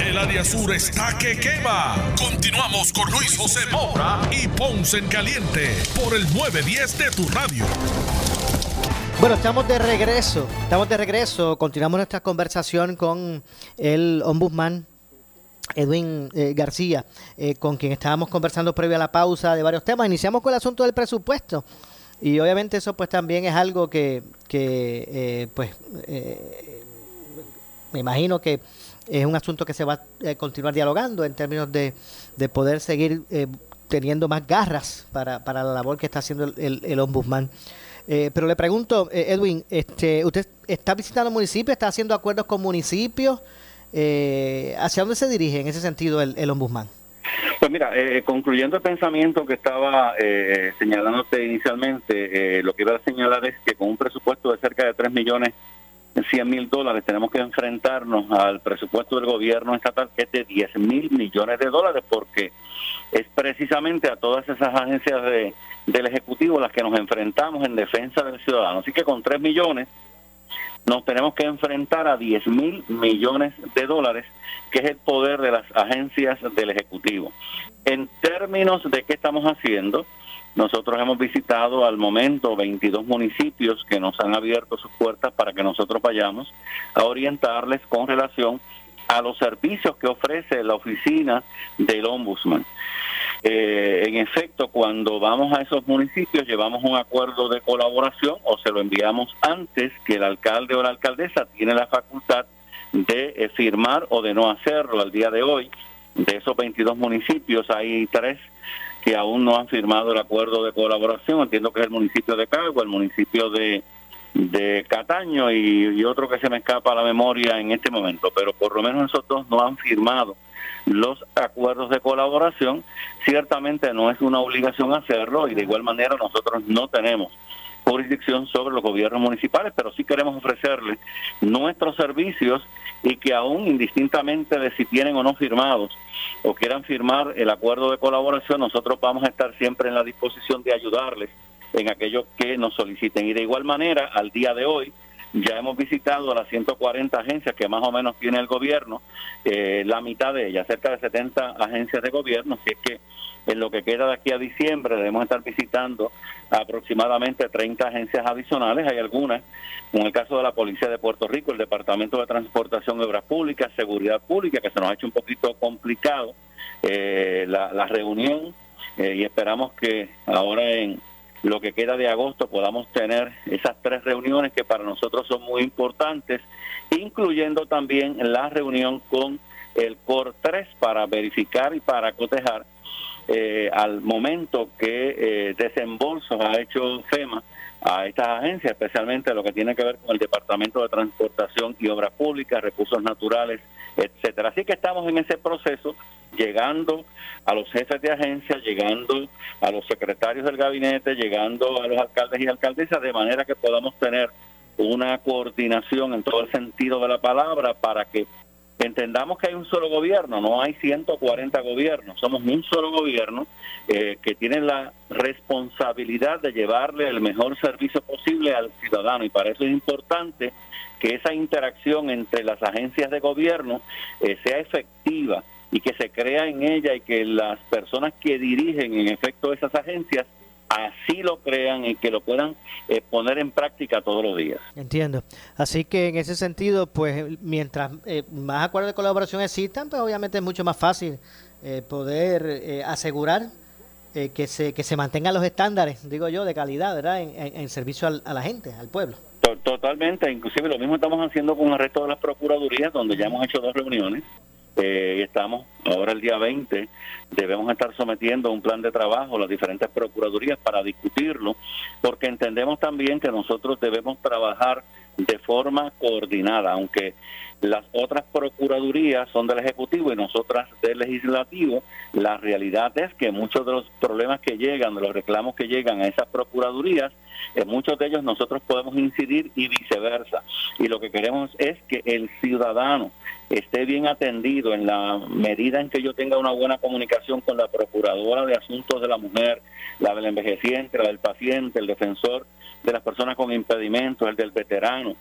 El área sur está que quema. Continuamos con Luis José Moura y Ponce en Caliente por el 910 de tu radio. Bueno, estamos de regreso. Estamos de regreso. Continuamos nuestra conversación con el ombudsman Edwin eh, García, eh, con quien estábamos conversando previo a la pausa de varios temas. Iniciamos con el asunto del presupuesto. Y obviamente eso pues también es algo que, eh, pues me imagino que es un asunto que se va a continuar dialogando en términos de, de poder seguir teniendo más garras para, para, la labor que está haciendo el, el, ombudsman. pero le pregunto, Edwin, este, ¿usted está visitando municipios, está haciendo acuerdos con municipios? Eh, ¿Hacia dónde se dirige en ese sentido el, el ombudsman? Pues mira, eh, concluyendo el pensamiento que estaba eh, señalándote inicialmente, eh, lo que iba a señalar es que con un presupuesto de cerca de 3 millones 100 mil dólares tenemos que enfrentarnos al presupuesto del gobierno estatal que es de 10 mil millones de dólares porque es precisamente a todas esas agencias de, del Ejecutivo las que nos enfrentamos en defensa del ciudadano. Así que con 3 millones nos tenemos que enfrentar a 10 mil millones de dólares, que es el poder de las agencias del Ejecutivo. En términos de qué estamos haciendo, nosotros hemos visitado al momento 22 municipios que nos han abierto sus puertas para que nosotros vayamos a orientarles con relación a los servicios que ofrece la oficina del ombudsman. Eh, en efecto, cuando vamos a esos municipios llevamos un acuerdo de colaboración o se lo enviamos antes que el alcalde o la alcaldesa tiene la facultad de eh, firmar o de no hacerlo al día de hoy. De esos 22 municipios hay tres que aún no han firmado el acuerdo de colaboración. Entiendo que es el municipio de Cagua, el municipio de, de Cataño y, y otro que se me escapa a la memoria en este momento, pero por lo menos esos dos no han firmado los acuerdos de colaboración. Ciertamente no es una obligación hacerlo y de igual manera nosotros no tenemos jurisdicción sobre los gobiernos municipales, pero sí queremos ofrecerles nuestros servicios y que aún indistintamente de si tienen o no firmados o quieran firmar el acuerdo de colaboración, nosotros vamos a estar siempre en la disposición de ayudarles en aquello que nos soliciten. Y de igual manera, al día de hoy, ya hemos visitado a las 140 agencias que más o menos tiene el gobierno, eh, la mitad de ellas, cerca de 70 agencias de gobierno, así es que en lo que queda de aquí a diciembre debemos estar visitando aproximadamente 30 agencias adicionales. Hay algunas, en el caso de la Policía de Puerto Rico, el Departamento de Transportación y Obras Públicas, Seguridad Pública, que se nos ha hecho un poquito complicado eh, la, reunión eh, y esperamos que ahora en lo que queda de agosto podamos tener esas tres reuniones que para nosotros son muy importantes, incluyendo también la reunión con el COR 3 para verificar y para cotejar eh, al momento que eh, desembolsos ha hecho FEMA a estas agencias, especialmente lo que tiene que ver con el Departamento de Transportación y Obras Públicas, Recursos Naturales, etcétera. Así que estamos en ese proceso, llegando a los jefes de agencia, llegando a los secretarios del gabinete, llegando a los alcaldes y alcaldesas, de manera que podamos tener una coordinación en todo el sentido de la palabra para que entendamos que hay un solo gobierno, no hay 140 gobiernos, somos un solo gobierno eh, que tiene la responsabilidad de llevarle el mejor servicio posible al ciudadano. Y para eso es importante que esa interacción entre las agencias de gobierno eh, sea efectiva y que se crea en ella y que las personas que dirigen en efecto esas agencias así lo crean y que lo puedan eh, poner en práctica todos los días. Entiendo. Así que en ese sentido, pues mientras eh, más acuerdos de colaboración existan, pues obviamente es mucho más fácil eh, poder asegurar eh, que, se, que se mantengan los estándares, digo yo, de calidad, ¿verdad? En, en- en servicio al- a la gente, al pueblo. To- Totalmente, inclusive lo mismo estamos haciendo con el resto de las procuradurías, donde ya hemos hecho dos reuniones. y estamos ahora el día 20, debemos estar sometiendo un plan de trabajo las diferentes procuradurías para discutirlo, porque entendemos también que nosotros debemos trabajar de forma coordinada, aunque las otras procuradurías son del Ejecutivo y nosotras del Legislativo, la realidad es que muchos de los problemas que llegan, de los reclamos que llegan a esas procuradurías, en muchos de ellos nosotros podemos incidir y viceversa. Y lo que queremos es que el ciudadano esté bien atendido en la medida que yo tenga una buena comunicación con la Procuradora de Asuntos de la Mujer, la del envejeciente, la del paciente, el defensor de las personas con impedimentos, el del veterano.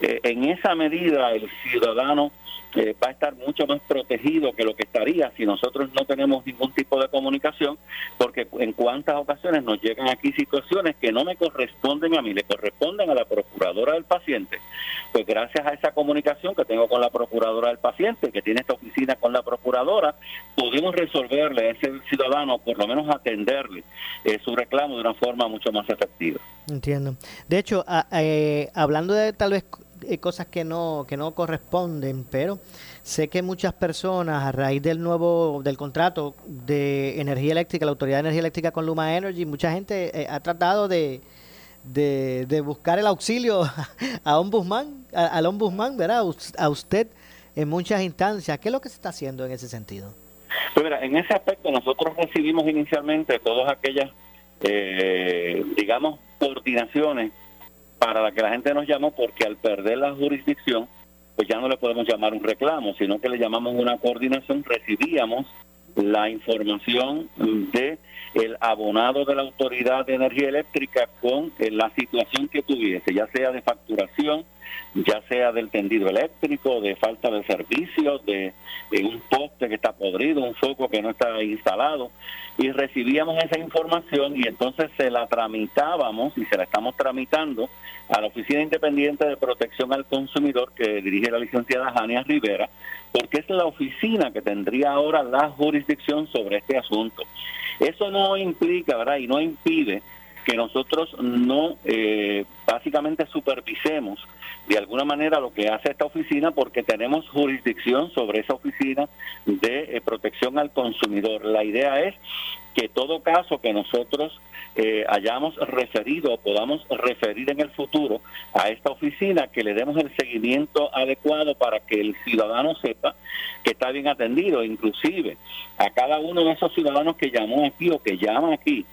Eh, en esa medida el ciudadano eh, va a estar mucho más protegido que lo que estaría si nosotros no tenemos ningún tipo de comunicación, porque en cuántas ocasiones nos llegan aquí situaciones que no me corresponden a mí, le corresponden a la procuradora del paciente. Pues gracias a esa comunicación que tengo con la procuradora del paciente, que tiene esta oficina con la procuradora, pudimos resolverle a ese ciudadano, por lo menos atenderle eh, su reclamo de una forma mucho más efectiva. Entiendo. De hecho, a- eh, hablando de tal vez cosas que no que no corresponden, pero sé que muchas personas a raíz del nuevo del contrato de energía eléctrica, la autoridad de energía eléctrica con Luma Energy, mucha gente eh, ha tratado de, de, buscar el auxilio a ombudsman, al ombudsman, ¿verdad? A usted en muchas instancias. ¿Qué es lo que se está haciendo en ese sentido? Pues en ese aspecto nosotros recibimos inicialmente todas aquellas, eh, digamos, coordinaciones para la que la gente nos llamó porque al perder la jurisdicción, pues ya no le podemos llamar un reclamo, sino que le llamamos una coordinación. Recibíamos la información de el abonado de la Autoridad de Energía Eléctrica con eh, la situación que tuviese, ya sea de facturación, ya sea del tendido eléctrico, de falta de servicio, de, de un poste que está podrido, un foco que no está instalado, y recibíamos esa información y entonces se la tramitábamos y se la estamos tramitando a la Oficina Independiente de Protección al Consumidor que dirige la licenciada Jania Rivera, porque es la oficina que tendría ahora la jurisdicción sobre este asunto. Eso no implica, ¿verdad? Y no impide que nosotros no eh, básicamente supervisemos de alguna manera lo que hace esta oficina porque tenemos jurisdicción sobre esa oficina de eh, protección al consumidor. La idea es que todo caso que nosotros eh, hayamos referido o podamos referir en el futuro a esta oficina, que le demos el seguimiento adecuado para que el ciudadano sepa que está bien atendido, inclusive a cada uno de esos ciudadanos que llamó aquí o que llama aquí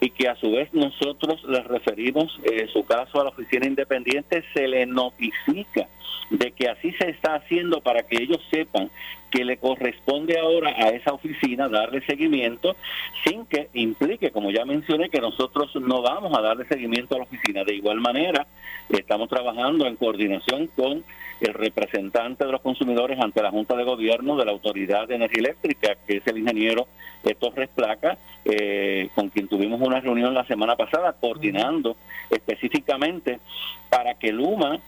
y que a su vez nosotros les referimos eh, su caso a la oficina independiente, se le notifica de que así se está haciendo para que ellos sepan que le corresponde ahora a esa oficina darle seguimiento sin que implique, como ya mencioné, que nosotros no vamos a darle seguimiento a la oficina. De igual manera, estamos trabajando en coordinación con el representante de los consumidores ante la Junta de Gobierno de la Autoridad de Energía Eléctrica, que es el ingeniero Torres Placa, eh, con quien tuvimos una reunión la semana pasada coordinando específicamente para que Luma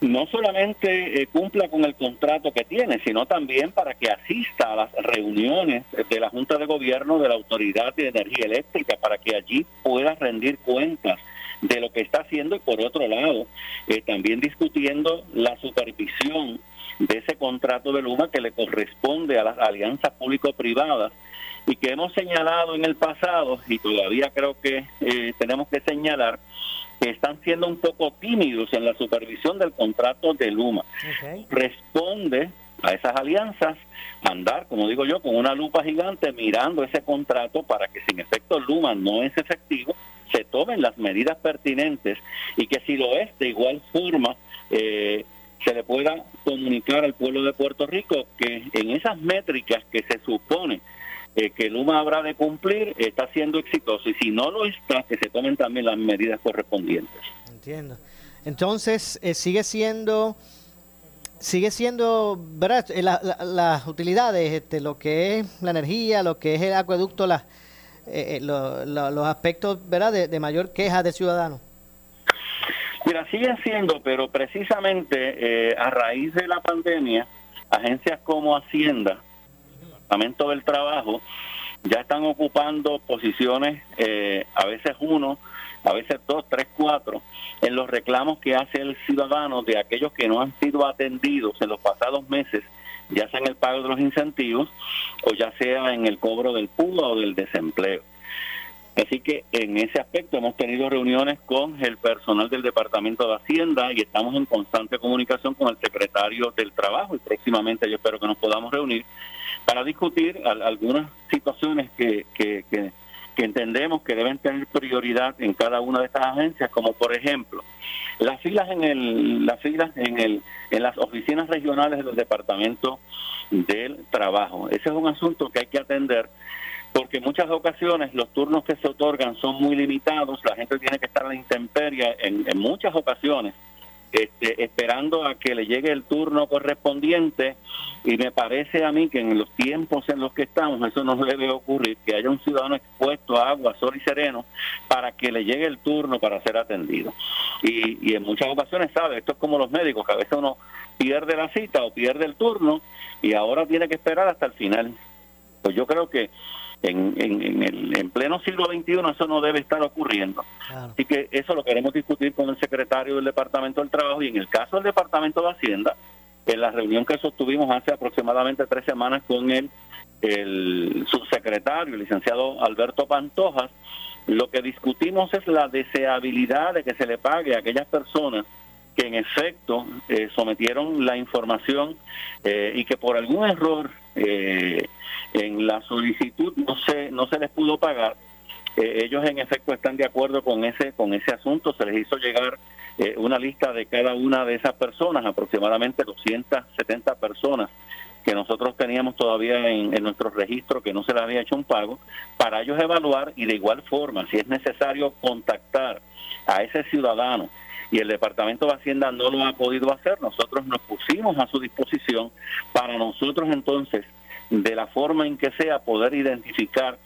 no solamente eh, cumpla con el contrato que tiene, sino también para que asista a las reuniones de la Junta de Gobierno de la Autoridad de Energía Eléctrica, para que allí pueda rendir cuentas de lo que está haciendo y por otro lado, eh, también discutiendo la supervisión de ese contrato de Luma que le corresponde a las alianzas público-privadas y que hemos señalado en el pasado y todavía creo que eh, tenemos que señalar que están siendo un poco tímidos en la supervisión del contrato de Luma. Responde a esas alianzas andar, como digo yo, con una lupa gigante mirando ese contrato para que si en efecto Luma no es efectivo, se tomen las medidas pertinentes y que si lo es, de igual forma, eh, se le pueda comunicar al pueblo de Puerto Rico que en esas métricas que se supone eh, que Luma habrá de cumplir está siendo exitoso y si no lo está, que se tomen también las medidas correspondientes. Entiendo. Entonces, eh, sigue siendo sigue siendo, ¿verdad? Eh, la- la- las utilidades, este, lo que es la energía, lo que es el acueducto, las, eh, lo- lo- los aspectos, ¿verdad? De, de mayor queja de ciudadanos. Mira, siguen siendo, pero precisamente eh, a raíz de la pandemia, agencias como Hacienda, Departamento del Trabajo, ya están ocupando posiciones, eh, a veces uno, a veces dos, tres, cuatro, en los reclamos que hace el ciudadano de aquellos que no han sido atendidos en los pasados meses, ya sea en el pago de los incentivos o ya sea en el cobro del PUA o del desempleo. Así que en ese aspecto hemos tenido reuniones con el personal del Departamento de Hacienda y estamos en constante comunicación con el secretario del Trabajo y próximamente yo espero que nos podamos reunir para discutir algunas situaciones que, que, que, entendemos que deben tener prioridad en cada una de estas agencias, como por ejemplo las filas en el, las filas en el, en las oficinas regionales del Departamento del Trabajo. Ese es un asunto que hay que atender porque en muchas ocasiones los turnos que se otorgan son muy limitados, la gente tiene que estar a la intemperie en, en muchas ocasiones este, esperando a que le llegue el turno correspondiente y me parece a mí que en los tiempos en los que estamos eso no debe ocurrir, que haya un ciudadano expuesto a agua, sol y sereno para que le llegue el turno para ser atendido. Y, y en muchas ocasiones, ¿sabe? Esto es como los médicos, que a veces uno pierde la cita o pierde el turno y ahora tiene que esperar hasta el final. Pues yo creo que en, en, el, en pleno siglo XXI eso no debe estar ocurriendo. Así que eso lo queremos discutir con el secretario del Departamento del Trabajo y en el caso del Departamento de Hacienda, en la reunión que sostuvimos hace aproximadamente tres semanas con el, el subsecretario, el licenciado Alberto Pantojas, lo que discutimos es la deseabilidad de que se le pague a aquellas personas que en efecto eh, sometieron la información eh, y que por algún error eh, en la solicitud no se no se les pudo pagar ellos en efecto están de acuerdo con ese con ese asunto. Se les hizo llegar una lista de cada una de esas personas aproximadamente 270 personas que nosotros teníamos todavía en, en nuestro registro que no se les había hecho un pago para ellos evaluar y de igual forma si es necesario contactar a ese ciudadano y el Departamento de Hacienda no lo ha podido hacer, nosotros nos pusimos a su disposición para nosotros entonces de la forma en que sea poder identificar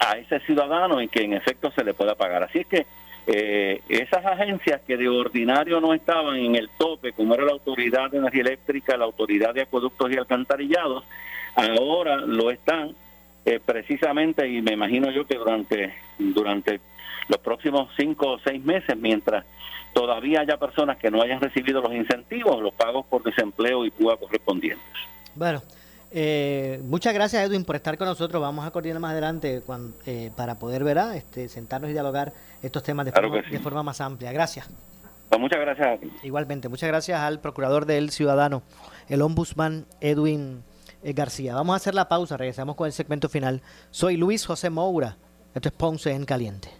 a ese ciudadano y que en efecto se le pueda pagar. Así es que eh, esas agencias que de ordinario no estaban en el tope, como era la Autoridad de Energía Eléctrica, la Autoridad de Acueductos y Alcantarillados, ahora lo están eh, precisamente y me imagino yo que durante, durante los próximos cinco o seis meses, mientras todavía haya personas que no hayan recibido los incentivos, los pagos por desempleo y PUA correspondientes. Bueno, eh, muchas gracias Edwin por estar con nosotros. Vamos a coordinar más adelante eh, para poder ver, este, sentarnos y dialogar estos temas de, forma, más amplia. Gracias. Pues muchas gracias. Igualmente, muchas gracias al procurador del ciudadano, el ombudsman Edwin eh, García. Vamos a hacer la pausa, regresamos con el segmento final. Soy Luis José Moura. Esto es Ponce en Caliente.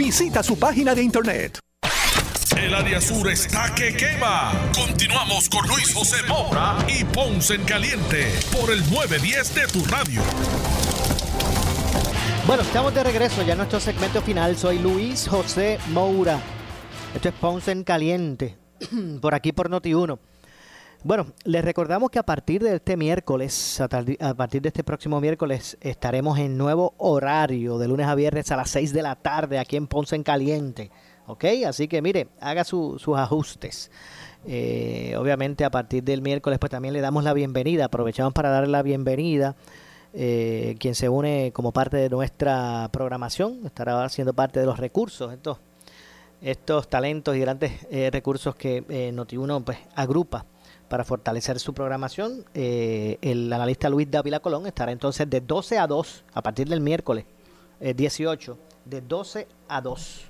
Visita su página de internet. El área sur está que quema. Continuamos con Luis José Moura y Ponce en Caliente por el 910 de tu radio. Bueno, estamos de regreso ya en nuestro segmento final. Soy Luis José Moura. Esto es Ponce en Caliente, por aquí por Noti1. Bueno, les recordamos que a partir de este miércoles, a, partir de este próximo miércoles, estaremos en nuevo horario de lunes a viernes a las 6 de la tarde aquí en Ponce en Caliente. ¿Ok? Así que mire, haga sus ajustes. Eh, obviamente a partir del miércoles pues también le damos la bienvenida, aprovechamos para darle la bienvenida. Eh, quien se une como parte de nuestra programación, estará siendo parte de los recursos, estos, estos talentos y grandes eh, recursos que Noti1 pues agrupa para fortalecer su programación. Eh, el analista Luis Dávila Colón estará entonces de 12 a 2 a partir del miércoles 18, eh, de 12 a 2.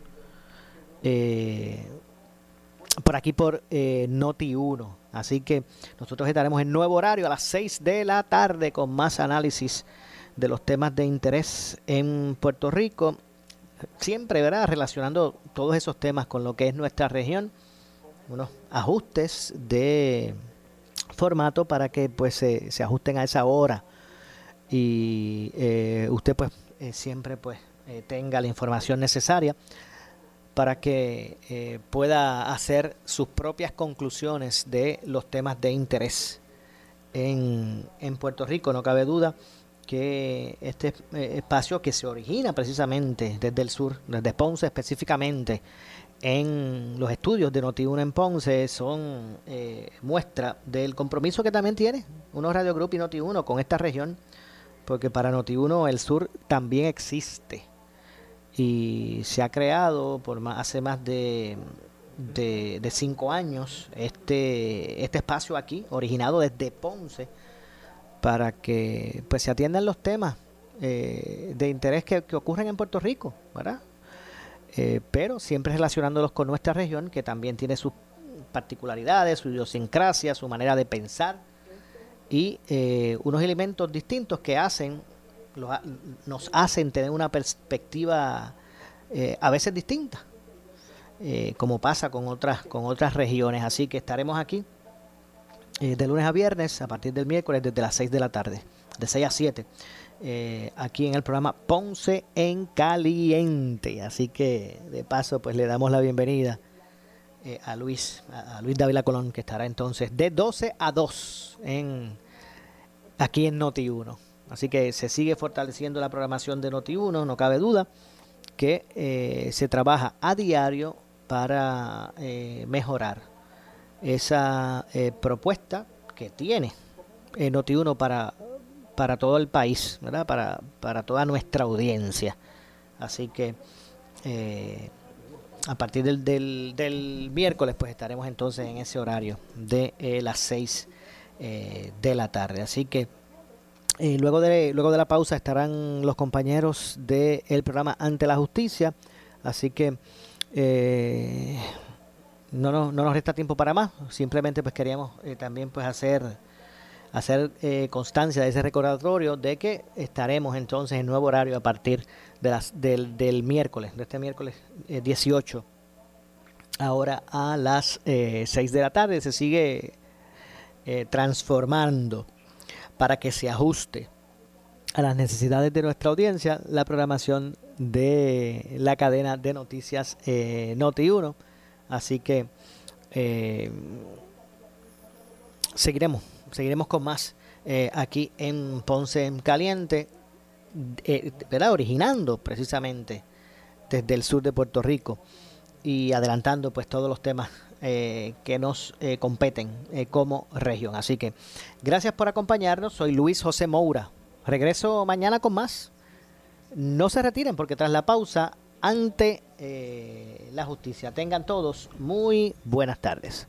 Eh, por aquí por Noti 1. Así que nosotros estaremos en nuevo horario a las 6 de la tarde con más análisis de los temas de interés en Puerto Rico. Siempre, ¿verdad? Relacionando todos esos temas con lo que es nuestra región unos ajustes de formato para que pues se, ajusten a esa hora y eh, usted pues eh, siempre pues eh, tenga la información necesaria para que pueda hacer sus propias conclusiones de los temas de interés en, en Puerto Rico. No cabe duda que este espacio que se origina precisamente desde el sur, desde Ponce específicamente, en los estudios de Noti1 en Ponce son eh, muestra del compromiso que también tiene unos Radio Group y Noti1 con esta región, porque para Noti1 el sur también existe y se ha creado por más, hace más de, de, cinco años este, este espacio aquí, originado desde Ponce, para que pues se atiendan los temas eh, de interés que, que ocurren en Puerto Rico, ¿verdad? Eh, pero siempre relacionándolos con nuestra región, que también tiene sus particularidades, su idiosincrasia, su manera de pensar y eh, unos elementos distintos que hacen nos hacen tener una perspectiva eh, a veces distinta, como pasa con otras con otras regiones. Así que estaremos aquí de lunes a viernes a partir del miércoles desde las 6 de la tarde, de 6 a 7 eh, aquí en el programa Ponce en Caliente. Así que de paso pues le damos la bienvenida eh, a Luis, a, Luis Dávila Colón, que estará entonces de 12 a 2 en, aquí en Noti 1. Así que se sigue fortaleciendo la programación de Noti 1, no cabe duda que eh, se trabaja a diario para mejorar esa propuesta que tiene Noti 1 para para todo el país, ¿verdad? Para, para toda nuestra audiencia. Así que eh, a partir del, del, miércoles pues estaremos entonces en ese horario de eh, las 6 eh, de la tarde. Así que luego, de, luego de la pausa estarán los compañeros del programa Ante la Justicia. Así que no, no, no, nos resta tiempo para más. Simplemente pues queríamos también pues hacer hacer eh, constancia de ese recordatorio de que estaremos entonces en nuevo horario a partir de las, del, del miércoles, de este miércoles 18, eh, ahora a las 6 eh, de la tarde. Se sigue transformando para que se ajuste a las necesidades de nuestra audiencia la programación de la cadena de noticias Noti1. Así que seguiremos seguiremos con más eh, aquí en Ponce en Caliente, eh, ¿verdad? originando precisamente desde el sur de Puerto Rico y adelantando pues todos los temas eh, que nos competen como región. Así que gracias por acompañarnos. Soy Luis José Moura. Regreso mañana con más. No se retiren porque tras la pausa ante la justicia. Tengan todos muy buenas tardes.